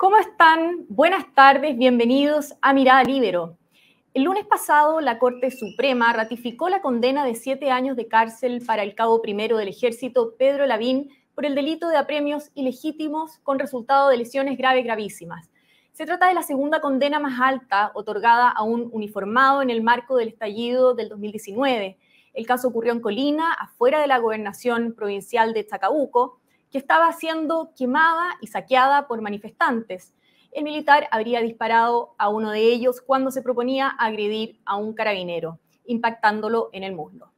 ¿Cómo están? Buenas tardes, bienvenidos a Mirada Libero. El lunes pasado, la Corte Suprema ratificó la condena de siete años de cárcel para el cabo primero del ejército, Pedro Lavín, por el delito de apremios ilegítimos con resultado de lesiones graves gravísimas. Se trata de la segunda condena más alta otorgada a un uniformado en el marco del estallido del 2019. El caso ocurrió en Colina, afuera de la gobernación provincial de Chacabuco, que estaba siendo quemada y saqueada por manifestantes. El militar habría disparado a uno de ellos cuando se proponía agredir a un carabinero, impactándolo en el muslo.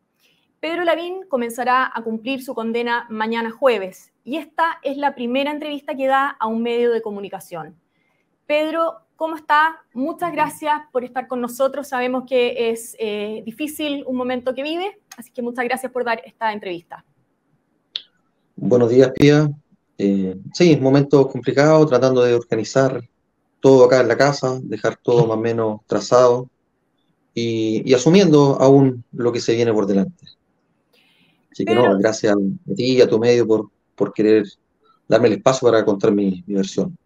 Pedro Lavín comenzará a cumplir su condena mañana jueves y esta es la primera entrevista que da a un medio de comunicación. Pedro, ¿cómo está? Muchas gracias por estar con nosotros. Sabemos que es eh, difícil un momento que vive, así que muchas gracias por dar esta entrevista. Buenos días, Pía. Eh, sí, momento complicado, tratando de organizar todo acá en la casa, dejar todo más o menos trazado y, asumiendo aún lo que se viene por delante. Así que no, gracias a ti y a tu medio por, por querer darme el espacio para contar mi, versión.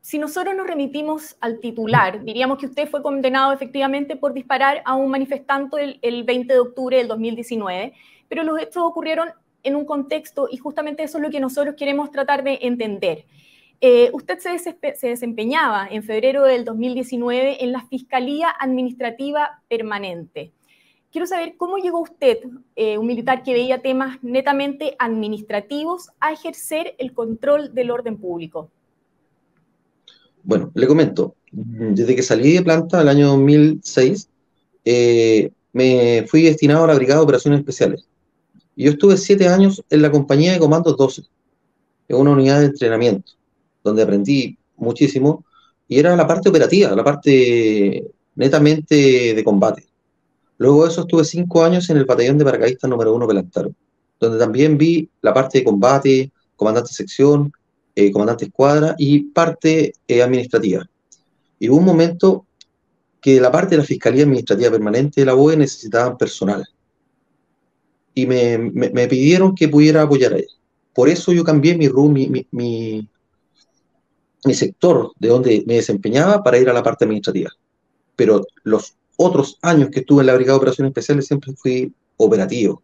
Si nosotros nos remitimos al titular, diríamos que usted fue condenado efectivamente por disparar a un manifestante el, el 20 de octubre del 2019, pero los hechos ocurrieron en un contexto y justamente eso es lo que nosotros queremos tratar de entender. Eh, usted se, desempeñaba en febrero del 2019 en la Fiscalía Administrativa Permanente. Quiero saber cómo llegó usted, eh, un militar que veía temas netamente administrativos, a ejercer el control del orden público. Bueno, le comento, desde que salí de planta el año 2006, eh, me fui destinado a la Brigada de Operaciones Especiales yo estuve siete años en la compañía de comandos 12, en una unidad de entrenamiento, donde aprendí muchísimo, y era la parte operativa, la parte netamente de combate. Luego de eso estuve cinco años en el batallón de paracaidistas número uno Pelantaro, donde también vi la parte de combate, comandante sección, eh, comandante escuadra y parte eh, administrativa. Y hubo un momento que la parte de la Fiscalía Administrativa Permanente de la BOE necesitaban personal y me, me, pidieron que pudiera apoyar a él. Por eso yo cambié mi, mi, mi, mi, sector de donde me desempeñaba para ir a la parte administrativa. Pero los otros años que estuve en la Brigada de Operaciones Especiales siempre fui operativo.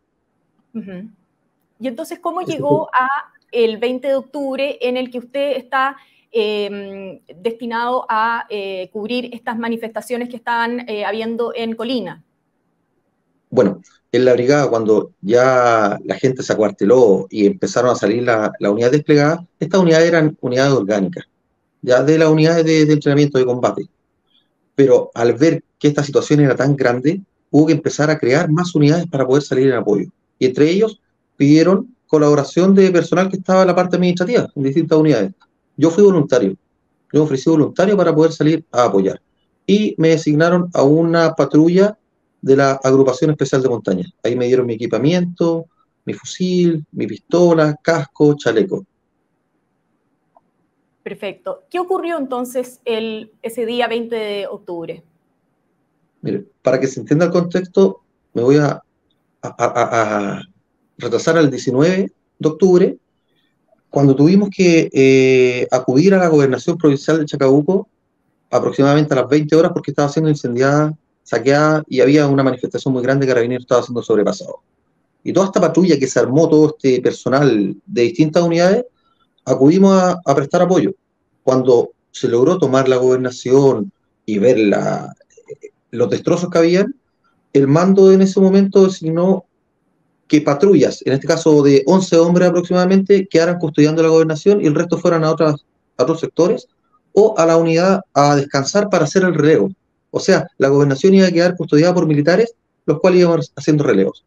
Y entonces, ¿cómo llegó a el 20 de octubre en el que usted está em, destinado a eh, cubrir estas manifestaciones que estaban eh, habiendo en Colina? Bueno, en la brigada, cuando ya la gente se acuarteló y empezaron a salir las la unidades desplegadas, estas unidades eran unidades orgánicas, ya de las unidades de, entrenamiento de combate. Pero al ver que esta situación era tan grande, hubo que empezar a crear más unidades para poder salir en apoyo. Y entre ellos pidieron colaboración de personal que estaba en la parte administrativa, en distintas unidades. Yo fui voluntario, yo ofrecí voluntario para poder salir a apoyar. Y me designaron a una patrulla de la agrupación especial de montaña. Ahí me dieron mi equipamiento, mi fusil, mi pistola, casco, chaleco. Perfecto. ¿Qué ocurrió entonces el, ese día 20 de octubre? Mire, para que se entienda el contexto, me voy a, retrasar al 19 de octubre, cuando tuvimos que eh, acudir a la gobernación provincial de Chacabuco aproximadamente a las 20 horas porque estaba siendo incendiada saqueada y había una manifestación muy grande que Carabineros estaba siendo sobrepasado. Y toda esta patrulla que se armó, todo este personal de distintas unidades, acudimos a, prestar apoyo. Cuando se logró tomar la gobernación y ver la, los destrozos que habían, el mando en ese momento designó que patrullas, en este caso de 11 hombres aproximadamente, quedaran custodiando la gobernación y el resto fueran a, otras, a otros sectores o a la unidad a descansar para hacer el relevo. O sea, la gobernación iba a quedar custodiada por militares, los cuales iban haciendo relevos.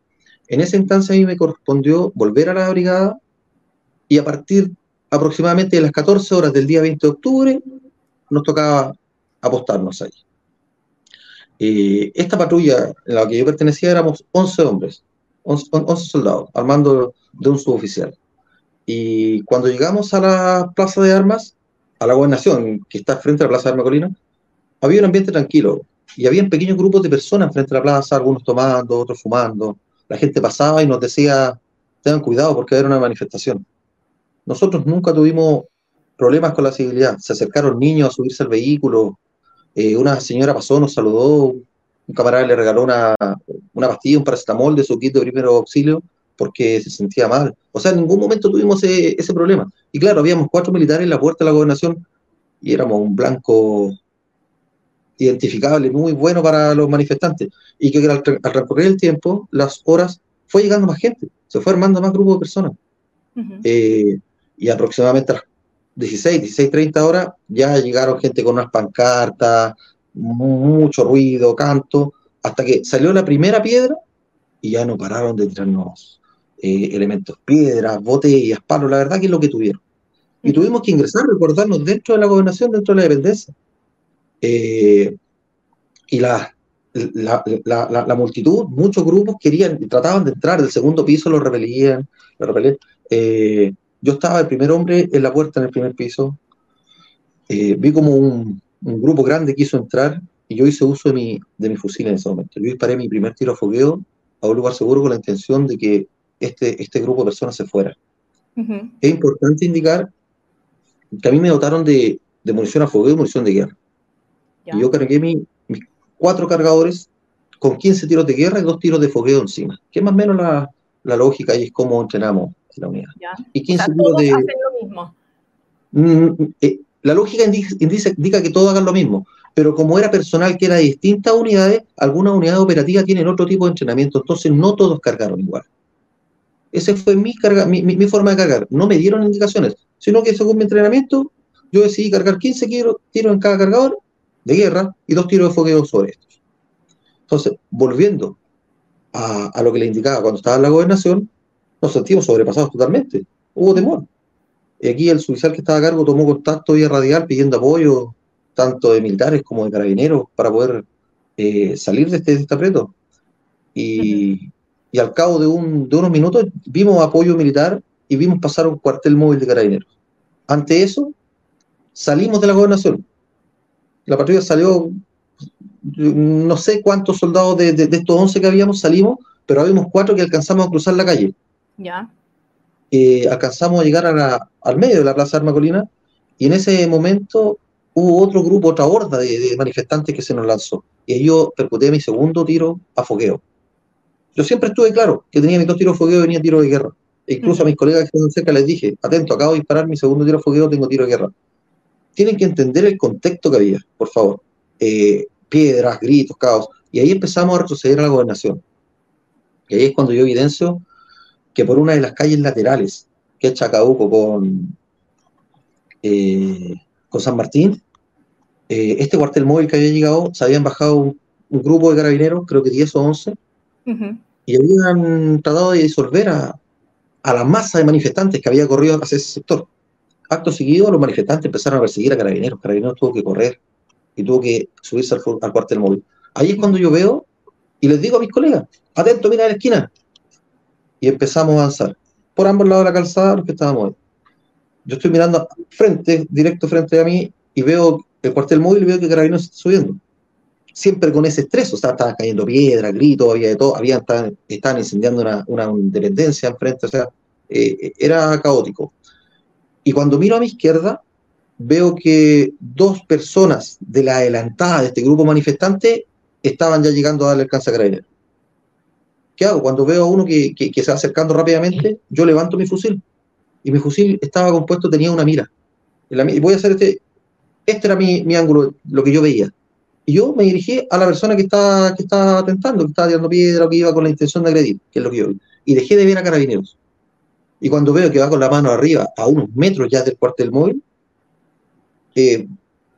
En esa instancia a mí me correspondió volver a la brigada y a partir aproximadamente de las 14 horas del día 20 de octubre nos tocaba apostarnos ahí. Eh, esta patrulla en la que yo pertenecía éramos 11 hombres, 11, 11 soldados, al mando de un suboficial. Y cuando llegamos a la plaza de armas, a la gobernación, que está frente a la plaza de Armas Colina, había un ambiente tranquilo y había pequeños grupos de personas frente a la plaza, algunos tomando, otros fumando. La gente pasaba y nos decía, tengan cuidado porque era una manifestación. Nosotros nunca tuvimos problemas con la civilidad. Se acercaron niños a subirse al vehículo, eh, una señora pasó, nos saludó, un camarada le regaló una, una pastilla, un paracetamol de su kit de primero auxilio porque se sentía mal. O sea, en ningún momento tuvimos ese, ese problema. Y claro, habíamos cuatro militares en la puerta de la gobernación y éramos un blanco identificable, muy bueno para los manifestantes. Y que al, al recorrer el tiempo, las horas, fue llegando más gente, se fue armando más grupo de personas. Eh, y aproximadamente a las 16, 16, 30 horas ya llegaron gente con unas pancartas, mucho ruido, canto, hasta que salió la primera piedra y ya no pararon de tirarnos eh, elementos, piedras, botellas, palos, la verdad que es lo que tuvieron. Y tuvimos que ingresar, recordarnos dentro de la gobernación, dentro de la dependencia. Eh, y la, la, la, la, multitud, muchos grupos querían, trataban de entrar del segundo piso, lo repelían, lo repelían. Eh, yo estaba el primer hombre en la puerta en el primer piso. Eh, vi como un, un, grupo grande quiso entrar y yo hice uso de mi, de mi fusil en ese momento. Yo disparé mi primer tiro a fogueo a un lugar seguro con la intención de que este, este grupo de personas se fuera. Uh -huh. Es importante indicar que a mí me dotaron de, de munición a fogueo y munición de guerra. Y yo cargué mi, mis cuatro cargadores con 15 tiros de guerra y dos tiros de fogueo encima, que es más o menos la, la lógica y es cómo entrenamos en la unidad. Ya. Y 15 o sea, tiros de... hacen lo mismo. Mm, eh, la lógica indica, indica, que todos hagan lo mismo, pero como era personal que era de distintas unidades, algunas unidades operativas tienen otro tipo de entrenamiento, entonces no todos cargaron igual. Esa fue mi, carga, mi, mi, mi, forma de cargar. No me dieron indicaciones, sino que según mi entrenamiento, yo decidí cargar 15 tiros, tiros en cada cargador de guerra y dos tiros de fogueo sobre estos. Entonces, volviendo a, lo que le indicaba cuando estaba en la gobernación, nos sentimos sobrepasados totalmente. Hubo temor. Y aquí el oficial que estaba a cargo tomó contacto vía radial pidiendo apoyo, tanto de militares como de carabineros, para poder eh, salir de este, de este aprieto. Y al cabo de, un, de, unos minutos vimos apoyo militar y vimos pasar un cuartel móvil de carabineros. Ante eso, salimos de la gobernación. La patrulla salió, no sé cuántos soldados de, de, de estos 11 que habíamos salimos, pero habíamos cuatro que alcanzamos a cruzar la calle. Ya. Eh, alcanzamos a llegar a la, al medio de la Plaza Armacolina y en ese momento hubo otro grupo, otra horda de, de, manifestantes que se nos lanzó. Y yo percuté mi segundo tiro a fogueo. Yo siempre estuve claro que tenía mis dos tiros de fogueo y venía tiro de guerra. E incluso uh -huh. a mis colegas que estaban cerca les dije, atento, acabo de disparar mi segundo tiro de fogueo, tengo tiro de guerra. Tienen que entender el contexto que había, por favor. Eh, piedras, gritos, caos. Y ahí empezamos a retroceder a la gobernación. Y ahí es cuando yo evidencio que por una de las calles laterales, que es Chacabuco con, eh, con San Martín, eh, este cuartel móvil que había llegado, se habían bajado un, un grupo de carabineros, creo que 10 o 11, uh -huh. y habían tratado de disolver a, a, la masa de manifestantes que había corrido hacia ese sector. Acto seguido, los manifestantes empezaron a perseguir a carabineros, carabineros tuvo que correr y tuvo que subirse al, cuartel móvil. Ahí es cuando yo veo y les digo a mis colegas, atento, mira a la esquina, y empezamos a avanzar por ambos lados de la calzada los que estábamos ahí. Yo estoy mirando frente, directo frente a mí, y veo el cuartel móvil y veo que Carabineros está subiendo. Siempre con ese estrés, o sea, estaban cayendo piedras, gritos, había de todo, había, estaban, estaban incendiando una, una independencia enfrente, o sea, eh, era caótico. Y cuando miro a mi izquierda, veo que dos personas de la adelantada de este grupo manifestante estaban ya llegando a darle alcance a Carabineros. ¿qué hago? Cuando veo a uno que, que, que, se va acercando rápidamente, yo levanto mi fusil. Y mi fusil estaba compuesto, tenía una mira. Y voy a hacer este, este era mi, mi, ángulo, lo que yo veía. Y yo me dirigí a la persona que estaba, que estaba atentando, que estaba tirando piedra o que iba con la intención de agredir, que es lo que yo vi. Y dejé de ver a carabineros. Y cuando veo que va con la mano arriba, a unos metros ya del cuartel móvil, eh,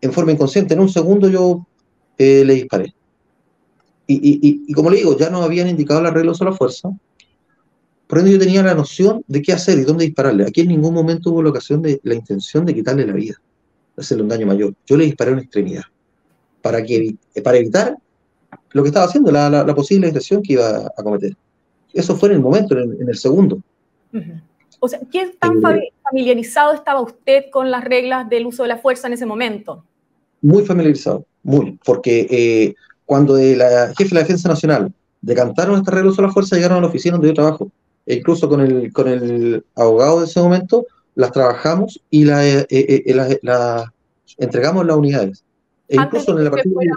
en forma inconsciente, en un segundo yo eh, le disparé. Y, y, y, como le digo, ya nos habían indicado las reglas de la fuerza, por ende yo tenía la noción de qué hacer y dónde dispararle. Aquí en ningún momento hubo la ocasión de la intención de quitarle la vida, de hacerle un daño mayor. Yo le disparé una extremidad para, que, para evitar lo que estaba haciendo, la, la, la posible agresión que iba a cometer. Eso fue en el momento, en, en el segundo. Uh -huh. O sea, ¿qué tan eh, familiarizado estaba usted con las reglas del uso de la fuerza en ese momento? Muy familiarizado, muy, porque eh, cuando de la jefe de la Defensa Nacional decantaron esta regla de la fuerza, llegaron a la oficina donde yo trabajo. E incluso con el, con el abogado de ese momento, las trabajamos y las la, entregamos a las unidades. E incluso en la fuera,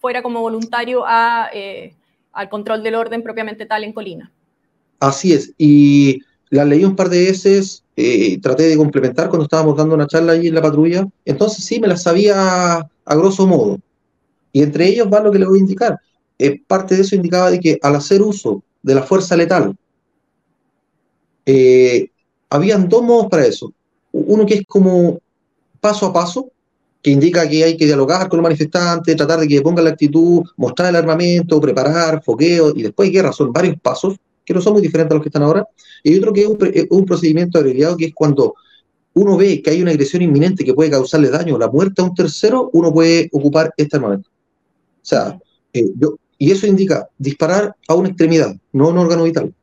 fuera, como voluntario a, al control del orden propiamente tal en Colina. Así es, y las leí un par de veces, traté de complementar cuando estábamos dando una charla allí en la patrulla, entonces sí, me las sabía a grosso modo. Y entre ellos va lo que le voy a indicar. Eh, parte de eso indicaba de que al hacer uso de la fuerza letal, eh, habían dos modos para eso. Uno que es como paso a paso, que indica que hay que dialogar con los manifestantes, tratar de que pongan la actitud, mostrar el armamento, preparar, foqueo, y después guerra. Son varios pasos que no son muy diferentes a los que están ahora. Y otro que es un, procedimiento abreviado, que es cuando uno ve que hay una agresión inminente que puede causarle daño o la muerte a un tercero, uno puede ocupar este armamento. O sea, eh, yo, y eso indica disparar a una extremidad, no a un órgano vital.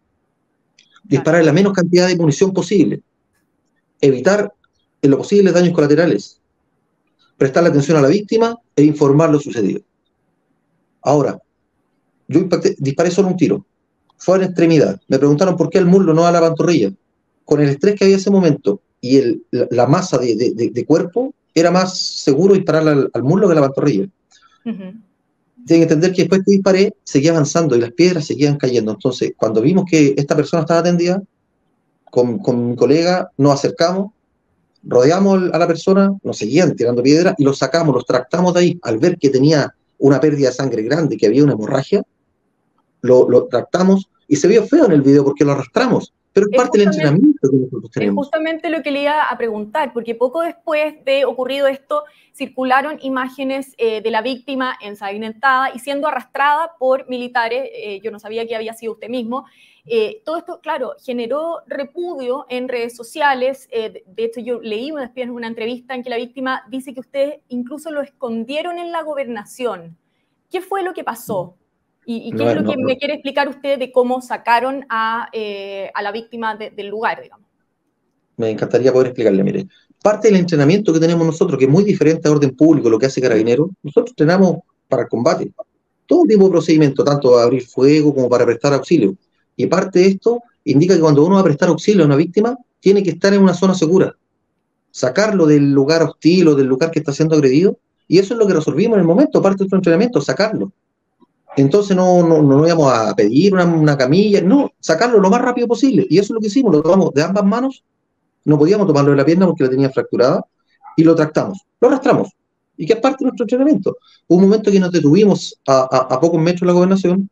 Disparar la menos cantidad de munición posible. Evitar en lo posible daños colaterales. Prestarle atención a la víctima e informar lo sucedido. Ahora, yo disparé solo un tiro. Fue a la extremidad. Me preguntaron por qué el muslo, no a la pantorrilla. Con el estrés que había en ese momento y el, la, masa de, cuerpo, era más seguro disparar al, al muslo que a la pantorrilla tienen que entender que después que disparé, seguía avanzando y las piedras seguían cayendo. Entonces, cuando vimos que esta persona estaba atendida, con, con mi colega nos acercamos, rodeamos a la persona, nos seguían tirando piedras y los sacamos, los tractamos de ahí. Al ver que tenía una pérdida de sangre grande, que había una hemorragia, lo, lo tractamos y se vio feo en el video porque lo arrastramos. Pero es, parte del entrenamiento que nosotros tenemos. Es justamente lo que le iba a preguntar, porque poco después de ocurrido esto, circularon imágenes eh, de la víctima ensangrentada y siendo arrastrada por militares. Eh, yo no sabía que había sido usted mismo. Eh, todo esto, claro, generó repudio en redes sociales. de hecho, yo leí después en una entrevista en que la víctima dice que ustedes incluso lo escondieron en la gobernación. ¿Qué fue lo que pasó? ¿Y, qué es lo que me quiere explicar usted de cómo sacaron a, eh, a la víctima del lugar, digamos? Me encantaría poder explicarle, mire. Parte del entrenamiento que tenemos nosotros, que es muy diferente a orden público, lo que hace Carabineros, nosotros entrenamos para el combate. Todo tipo de procedimiento, tanto para abrir fuego como para prestar auxilio. Y parte de esto indica que cuando uno va a prestar auxilio a una víctima, tiene que estar en una zona segura. Sacarlo del lugar hostil o del lugar que está siendo agredido. Y eso es lo que resolvimos en el momento, parte de nuestro entrenamiento, sacarlo. Entonces no, no, no íbamos a pedir una, camilla, no, sacarlo lo más rápido posible. Y eso es lo que hicimos, lo tomamos de ambas manos, no podíamos tomarlo de la pierna porque la tenía fracturada, y lo tractamos, lo arrastramos, y que es parte de nuestro entrenamiento. Hubo un momento que nos detuvimos a, pocos metros de la gobernación,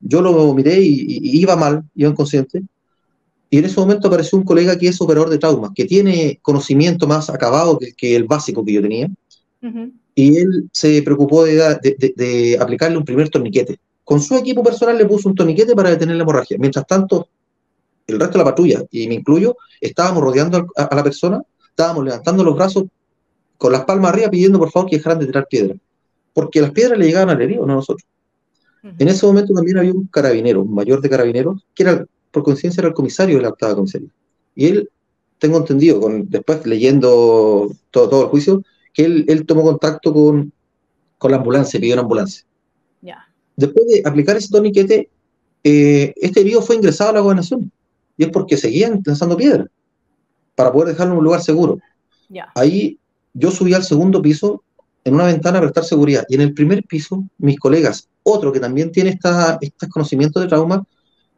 yo lo miré y, iba mal, iba inconsciente, y en ese momento apareció un colega que es operador de traumas, que tiene conocimiento más acabado que, el básico que yo tenía y él se preocupó de, aplicarle un primer torniquete. Con su equipo personal le puso un torniquete para detener la hemorragia. Mientras tanto, el resto de la patrulla, y me incluyo, estábamos rodeando a, la persona, estábamos levantando los brazos con las palmas arriba pidiendo por favor que dejaran de tirar piedras. Porque las piedras le llegaban al herido, no a nosotros. En ese momento también había un carabinero, un mayor de carabineros, que era, por conciencia era el comisario de la octava comisaría. Y él, tengo entendido, con, después leyendo todo, todo el juicio, que él, tomó contacto con, la ambulancia, pidió una ambulancia. Después de aplicar ese torniquete, eh, este herido fue ingresado a la gobernación. Y es porque seguían lanzando piedras para poder dejarlo en un lugar seguro. Ahí yo subí al segundo piso en una ventana a prestar seguridad. Y en el primer piso, mis colegas, otro que también tiene estos conocimientos de trauma,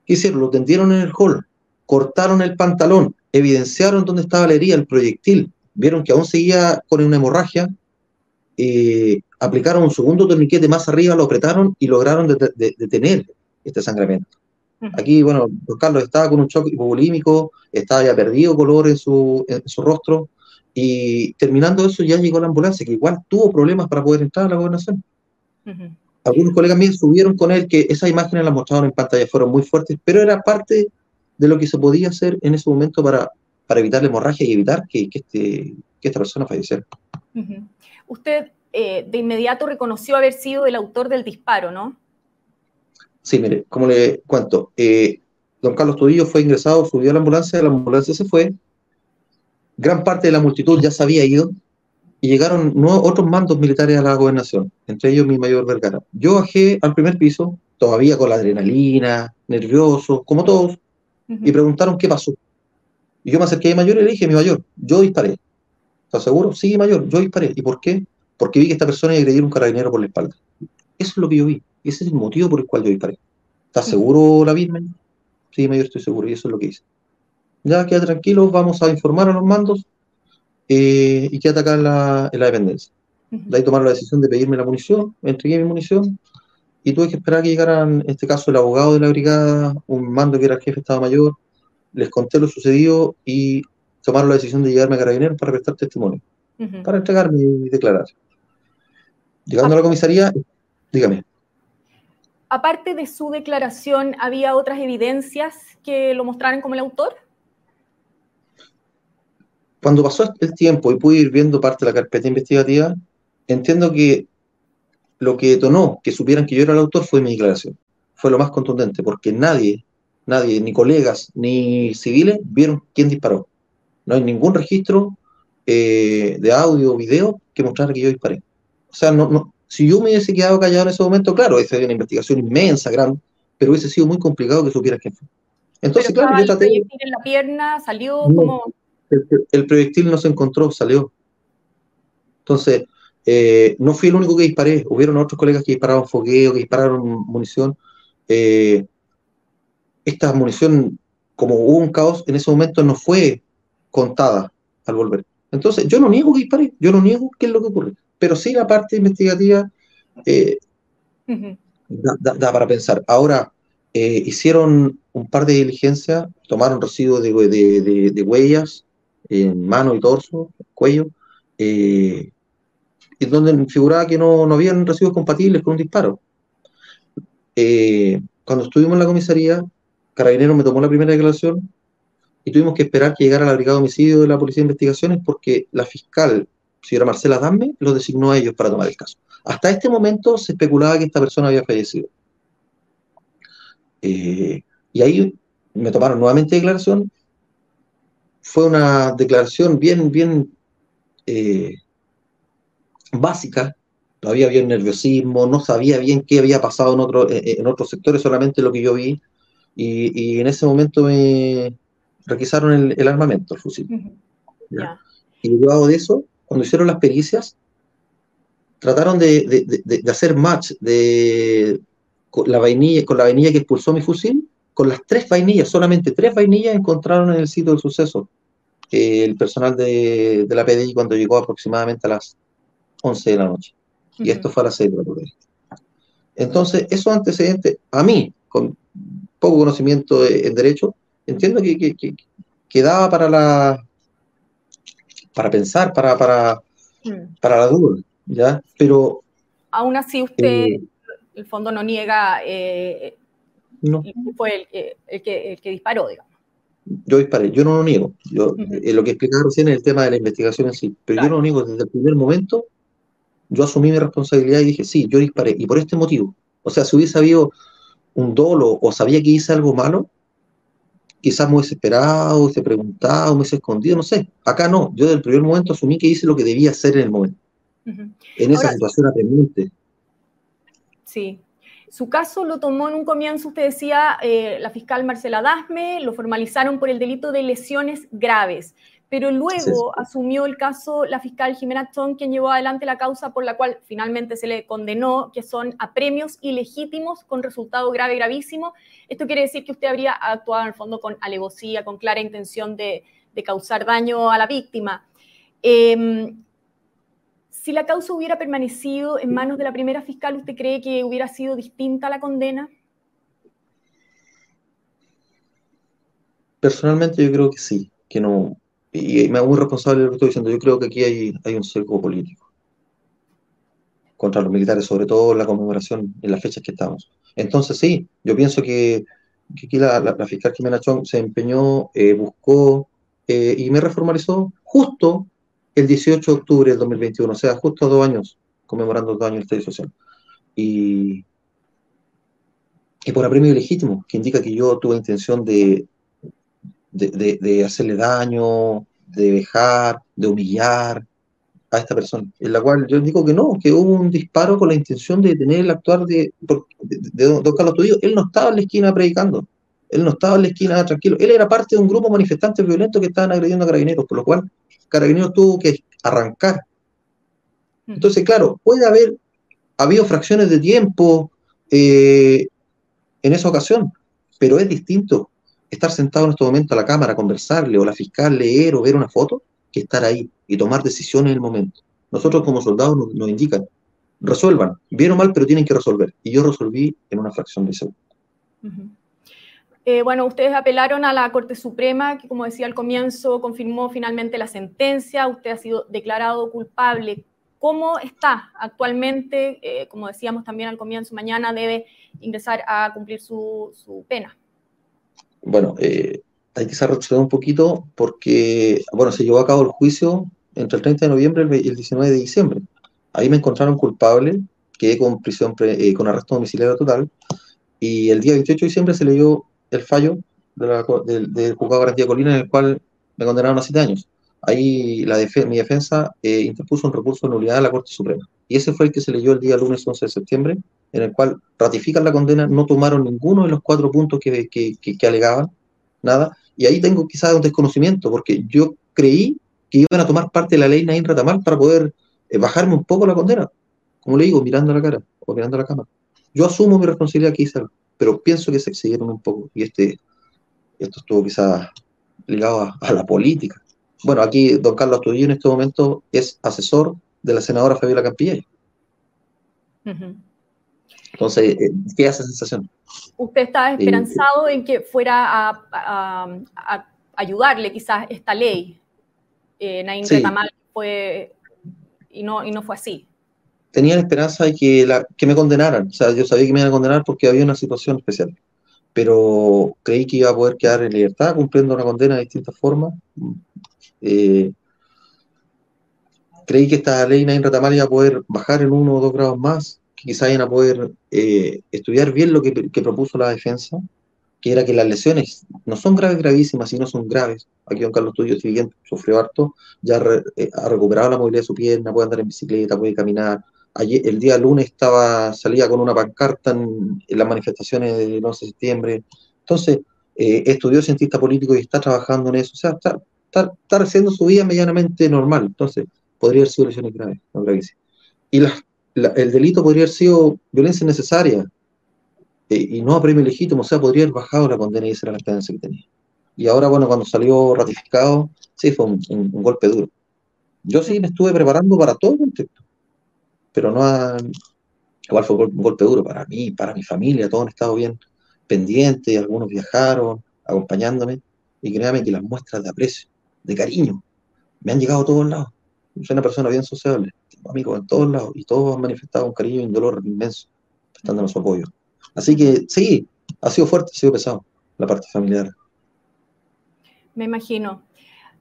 ¿qué hicieron? Lo tendieron en el hall, cortaron el pantalón, evidenciaron dónde estaba la herida, el proyectil, vieron que aún seguía con una hemorragia, eh, aplicaron un segundo torniquete más arriba, lo apretaron y lograron detener este sangramiento. Aquí, bueno, don Carlos estaba con un shock hipogolímico, estaba ya perdido color en su, rostro, y terminando eso ya llegó la ambulancia, que igual tuvo problemas para poder entrar a la gobernación. Algunos colegas míos subieron con él que esas imágenes las mostraron en pantalla, fueron muy fuertes, pero era parte de lo que se podía hacer en ese momento para para evitar la hemorragia y evitar que, este, esta persona falleciera. Usted eh, de inmediato reconoció haber sido el autor del disparo, ¿no? Sí, mire, como le cuento, eh, don Carlos Tudillo fue ingresado, subió a la ambulancia, la ambulancia se fue, gran parte de la multitud ya se había ido y llegaron otros mandos militares a la gobernación, entre ellos mi mayor Vergara. Yo bajé al primer piso, todavía con la adrenalina, nervioso, como todos, y preguntaron qué pasó. Y yo me acerqué a mayor y le dije, mi mayor, yo disparé. ¿Estás seguro? Sí, mayor, yo disparé. ¿Y por qué? Porque vi que esta persona iba a agredir un carabinero por la espalda. Eso es lo que yo vi. Ese es el motivo por el cual yo disparé. ¿Estás seguro, la Virmen? Sí, mayor, estoy seguro. Y eso es lo que hice. Ya, queda tranquilo, vamos a informar a los mandos eh, y queda acá en la, en la dependencia. De ahí tomaron la decisión de pedirme la munición, entregué mi munición y tuve que esperar que llegaran, en este caso, el abogado de la brigada, un mando que era el jefe de Estado Mayor, les conté lo sucedido y tomaron la decisión de llevarme a Carabineros para prestar testimonio, para entregarme y declarar. Llegando a la comisaría, dígame. Aparte de su declaración, ¿había otras evidencias que lo mostraran como el autor? Cuando pasó el tiempo y pude ir viendo parte de la carpeta investigativa, entiendo que lo que detonó que supieran que yo era el autor fue mi declaración. Fue lo más contundente, porque nadie, nadie, ni colegas, ni civiles, vieron quién disparó. No hay ningún registro eh, de audio o video que mostrara que yo disparé. O sea, no, no, si yo me hubiese quedado callado en ese momento, claro, esa es una investigación inmensa, grande, pero hubiese sido muy complicado que supiera quién fue. Entonces, claro, yo traté... El proyectil en la pierna salió como... El, el, proyectil no se encontró, salió. Entonces, eh, no fui el único que disparé, hubieron otros colegas que dispararon fogueo, que dispararon munición. Eh, esta munición, como hubo un caos, en ese momento no fue contada al volver. Entonces, yo no niego que disparé, yo no niego qué es lo que ocurre, pero sí la parte investigativa eh, da, para pensar. Ahora, hicieron un par de diligencias, tomaron residuos de, huellas en mano y torso, cuello, y donde figuraba que no, no habían residuos compatibles con un disparo. Eh, cuando estuvimos en la comisaría, Carabinero me tomó la primera declaración y tuvimos que esperar que llegara la brigada de homicidio de la Policía de Investigaciones porque la fiscal, señora Marcela Dame, los designó a ellos para tomar el caso. Hasta este momento se especulaba que esta persona había fallecido. Eh, y ahí me tomaron nuevamente declaración. Fue una declaración bien, bien eh, básica, todavía había nerviosismo, no sabía bien qué había pasado en, otro, eh, en otros sectores, solamente lo que yo vi, y, en ese momento me requisaron el, armamento, el fusil. Y luego de eso, cuando hicieron las pericias, trataron de, hacer match de con la vainilla, con la vainilla que expulsó mi fusil, con las tres vainillas, solamente tres vainillas encontraron en el sitio del suceso. Eh, el personal de, la PDI cuando llegó aproximadamente a las 11 de la noche. Y esto fue a las 6 de la tarde. Entonces, esos antecedentes, a mí, con poco conocimiento en derecho, entiendo que, que, daba para la para pensar, para, para, mm. para la duda, ¿ya? Pero... Aún así usted, eh, el fondo no niega, eh, no. fue el, el, que, el que disparó, digamos yo disparé, yo no lo niego. Yo, eh, lo que explicaba recién es el tema de la investigación en sí, pero yo no lo niego desde el primer momento yo asumí mi responsabilidad y dije, sí, yo disparé, y por este motivo. O sea, si hubiese habido un dolo o sabía que hice algo malo, quizás me hubiese esperado, hubiese preguntado, me hubiese escondido, no sé. Acá no, yo desde el primer momento asumí que hice lo que debía hacer en el momento. En esa situación apremiante. Sí. Su caso lo tomó en un comienzo, usted decía, eh, la fiscal Marcela Dasme, lo formalizaron por el delito de lesiones graves pero luego asumió el caso la fiscal Jimena Chong, quien llevó adelante la causa por la cual finalmente se le condenó, que son a premios ilegítimos con resultado grave, gravísimo. Esto quiere decir que usted habría actuado en el fondo con alevosía, con clara intención de, causar daño a la víctima. Em, si la causa hubiera permanecido en manos de la primera fiscal, ¿usted cree que hubiera sido distinta la condena? Personalmente yo creo que sí, que no, y me hago muy responsable de lo que estoy diciendo, yo creo que aquí hay, hay un cerco político contra los militares, sobre todo en la conmemoración, en las fechas que estamos. Entonces sí, yo pienso que, aquí la, la, fiscal Jimena Chong se empeñó, eh, buscó eh, y me reformalizó justo el 18 de octubre del 2021, o sea, justo dos años, conmemorando dos años del Estado Social. Y, y por apremio legítimo, que indica que yo tuve intención de, de, hacerle daño, de dejar, de humillar a esta persona, en la cual yo digo que no, que hubo un disparo con la intención de tener el actuar de, de, Don Carlos Tudillo. Él no estaba en la esquina predicando, Él no estaba en la esquina tranquilo. Él era parte de un grupo de manifestantes violentos que estaban agrediendo a carabineros, por lo cual carabineros tuvo que arrancar. Mm. Entonces, claro, puede haber habido fracciones de tiempo eh, en esa ocasión, pero es distinto estar sentado en este momento a la cámara, conversarle, o la fiscal leer o ver una foto, que estar ahí y tomar decisiones en el momento. Nosotros como soldados nos, indican, resuelvan, bien o mal, pero tienen que resolver. Y yo resolví en una fracción de segundo. Eh, bueno, ustedes apelaron a la Corte Suprema, que como decía al comienzo, confirmó finalmente la sentencia, usted ha sido declarado culpable. ¿Cómo está actualmente? Eh, como decíamos también al comienzo, mañana debe ingresar a cumplir su, pena. Bueno, eh, hay que retroceder un poquito porque, bueno, se llevó a cabo el juicio entre el 30 de noviembre y el 19 de diciembre. Ahí me encontraron culpable, quedé con prisión, con arresto domiciliario total, y el día 28 de diciembre se leyó el fallo del juzgado de garantía colina en el cual me condenaron a siete años. Ahí la mi defensa eh, interpuso un recurso de nulidad a la Corte Suprema. Y ese fue el que se leyó el día lunes 11 de septiembre, en el cual ratifican la condena, no tomaron ninguno de los cuatro puntos que, que, alegaban, nada. Y ahí tengo quizás un desconocimiento, porque yo creí que iban a tomar parte de la ley Nain Ratamal para poder eh, bajarme un poco la condena. Como le digo, mirando a la cara o mirando a la cámara. Yo asumo mi responsabilidad que hice algo pero pienso que se excedieron un poco y este, esto estuvo quizás ligado a, la política. Bueno, aquí don Carlos Astudillo en este momento es asesor de la senadora Fabiola Campilla. Entonces, eh, ¿qué hace sensación? ¿Usted estaba eh, esperanzado en que fuera a, ayudarle quizás esta ley? Eh, Nain fue, y no, y no fue así tenía la esperanza de que, la, que me condenaran. O sea, yo sabía que me iban a condenar porque había una situación especial. Pero creí que iba a poder quedar en libertad cumpliendo una condena de distintas formas. Eh, creí que esta ley Nain Ratamal iba a poder bajar en uno o dos grados más, que quizás iban a poder eh, estudiar bien lo que, propuso la defensa, que era que las lesiones no son graves, gravísimas, sino son graves. Aquí don Carlos si bien sufrió harto, ya eh, ha recuperado la movilidad de su pierna, puede andar en bicicleta, puede caminar, el día lunes estaba, salía con una pancarta en, las manifestaciones del 11 de septiembre. Entonces, estudió cientista político y está trabajando en eso. O sea, está, está, haciendo su vida medianamente normal. Entonces, podría haber sido lesiones graves, no gravísimas. Y el delito podría haber sido violencia innecesaria eh, y no a premio legítimo. O sea, podría haber bajado la condena y esa era la esperanza que tenía. Y ahora, bueno, cuando salió ratificado, sí, fue un, golpe duro. Yo sí me estuve preparando para todo el contexto pero no han, igual fue un golpe duro para mí, para mi familia, todos han estado bien pendientes, algunos viajaron acompañándome, y créanme que las muestras de aprecio, de cariño, me han llegado a todos lados. Soy una persona bien sociable, tengo amigos en todos lados, y todos han manifestado un cariño y un dolor inmenso, prestándonos su apoyo. Así que sí, ha sido fuerte, ha sido pesado la parte familiar. Me imagino.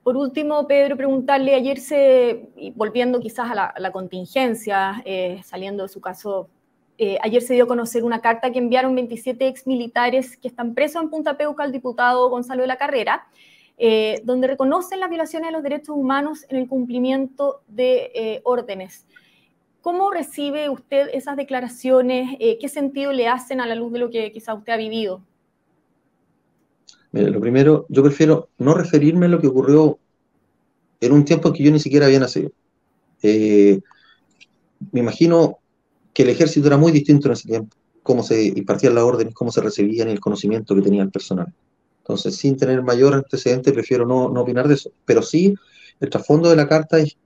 Por último, Pedro, preguntarle, ayer se, volviendo quizás a la, contingencia, eh, saliendo de su caso, eh, ayer se dio a conocer una carta que enviaron 27 exmilitares que están presos en Punta Peuca al diputado Gonzalo de la Carrera, eh, donde reconocen las violaciones de los derechos humanos en el cumplimiento de órdenes. ¿Cómo recibe usted esas declaraciones? ¿Qué sentido le hacen a la luz de lo que quizá usted ha vivido? Mira, lo primero, yo prefiero no referirme a lo que ocurrió en un tiempo que yo ni siquiera había nacido. Eh, me imagino que el ejército era muy distinto en ese tiempo, cómo se impartían las órdenes, cómo se recibían y el conocimiento que tenía el personal. Entonces, sin tener mayor antecedente, prefiero no, no opinar de eso. Pero sí, el trasfondo de la carta es,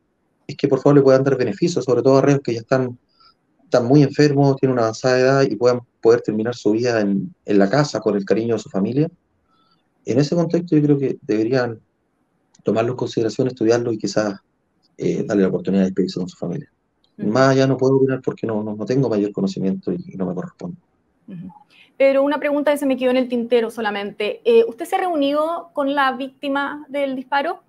es que por favor le puedan dar beneficios, sobre todo a reos que ya están, están muy enfermos, tienen una avanzada edad y puedan poder terminar su vida en, en la casa con el cariño de su familia en ese contexto yo creo que deberían tomarlo en consideración, estudiarlo y quizás eh, darle la oportunidad de despedirse con su familia. Más allá no puedo opinar porque no, no, tengo mayor conocimiento y, no me corresponde. Pero una pregunta que se me quedó en el tintero solamente. Eh, ¿Usted se ha reunido con la víctima del disparo?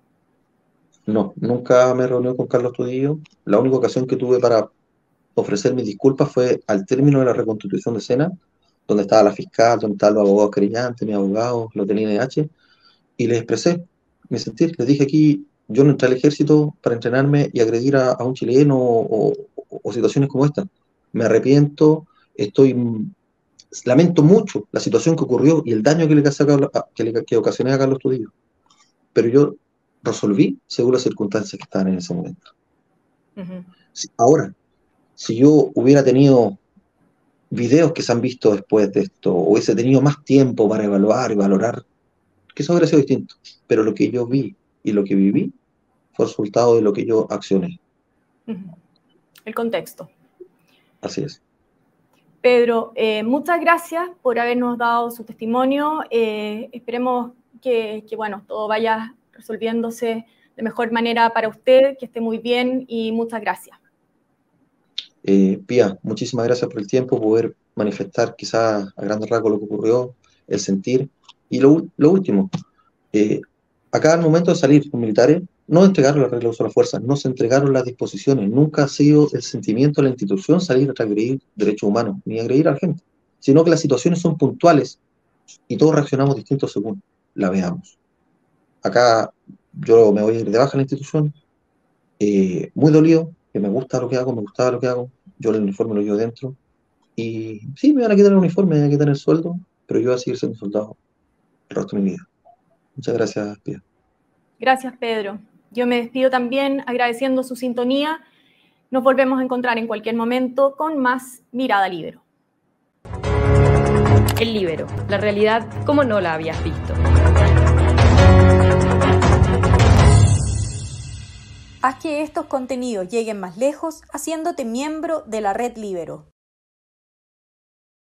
No, nunca me he reunido con Carlos Tudillo. La única ocasión que tuve para ofrecer mis disculpas fue al término de la reconstitución de escena, donde estaba la fiscal, donde estaban los abogados querellantes, mis abogados, los del INH, y les expresé mi sentir. Les dije aquí, yo no entré al ejército para entrenarme y agredir a, un chileno o, situaciones como esta. Me arrepiento, estoy lamento mucho la situación que ocurrió y el daño que le, que le que ocasioné a Carlos Tudillo. Pero yo resolví según las circunstancias que estaban en ese momento. ahora, si yo hubiera tenido videos que se han visto después de esto, o hubiese tenido más tiempo para evaluar y valorar, que eso habría sido distinto. Pero lo que yo vi y lo que viví fue resultado de lo que yo accioné. El contexto. Así es. Pedro, eh, muchas gracias por habernos dado su testimonio. Eh, esperemos que, bueno, todo vaya resolviéndose de mejor manera para usted, que esté muy bien y muchas gracias. Eh, Pía, muchísimas gracias por el tiempo, poder manifestar quizás a grandes rasgos lo que ocurrió, el sentir. Y lo, último, eh, acá al momento de salir los militares, no entregaron las reglas de uso de la fuerza, no se entregaron las disposiciones, nunca ha sido el sentimiento de la institución salir a agredir derechos humanos, ni agredir a la gente, sino que las situaciones son puntuales y todos reaccionamos distintos según la veamos. Acá yo me voy a ir de baja a la institución, eh, muy dolido, que me gusta lo que hago, me gustaba lo que hago, yo el uniforme lo llevo dentro, y sí, me van a quitar el uniforme, me van a quitar el sueldo, pero yo voy a seguir siendo soldado el resto de mi vida. Muchas gracias, Pia. Gracias, Pedro. Yo me despido también agradeciendo su sintonía. Nos volvemos a encontrar en cualquier momento con más Mirada Libero. El Libero, la realidad como no la habías visto. Haz que estos contenidos lleguen más lejos haciéndote miembro de la red Libero.